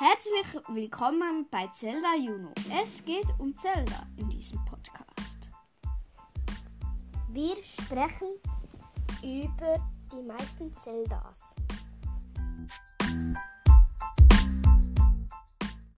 Herzlich willkommen bei Zelda Juno. Es geht um Zelda in diesem Podcast. Wir sprechen über die meisten Zeldas.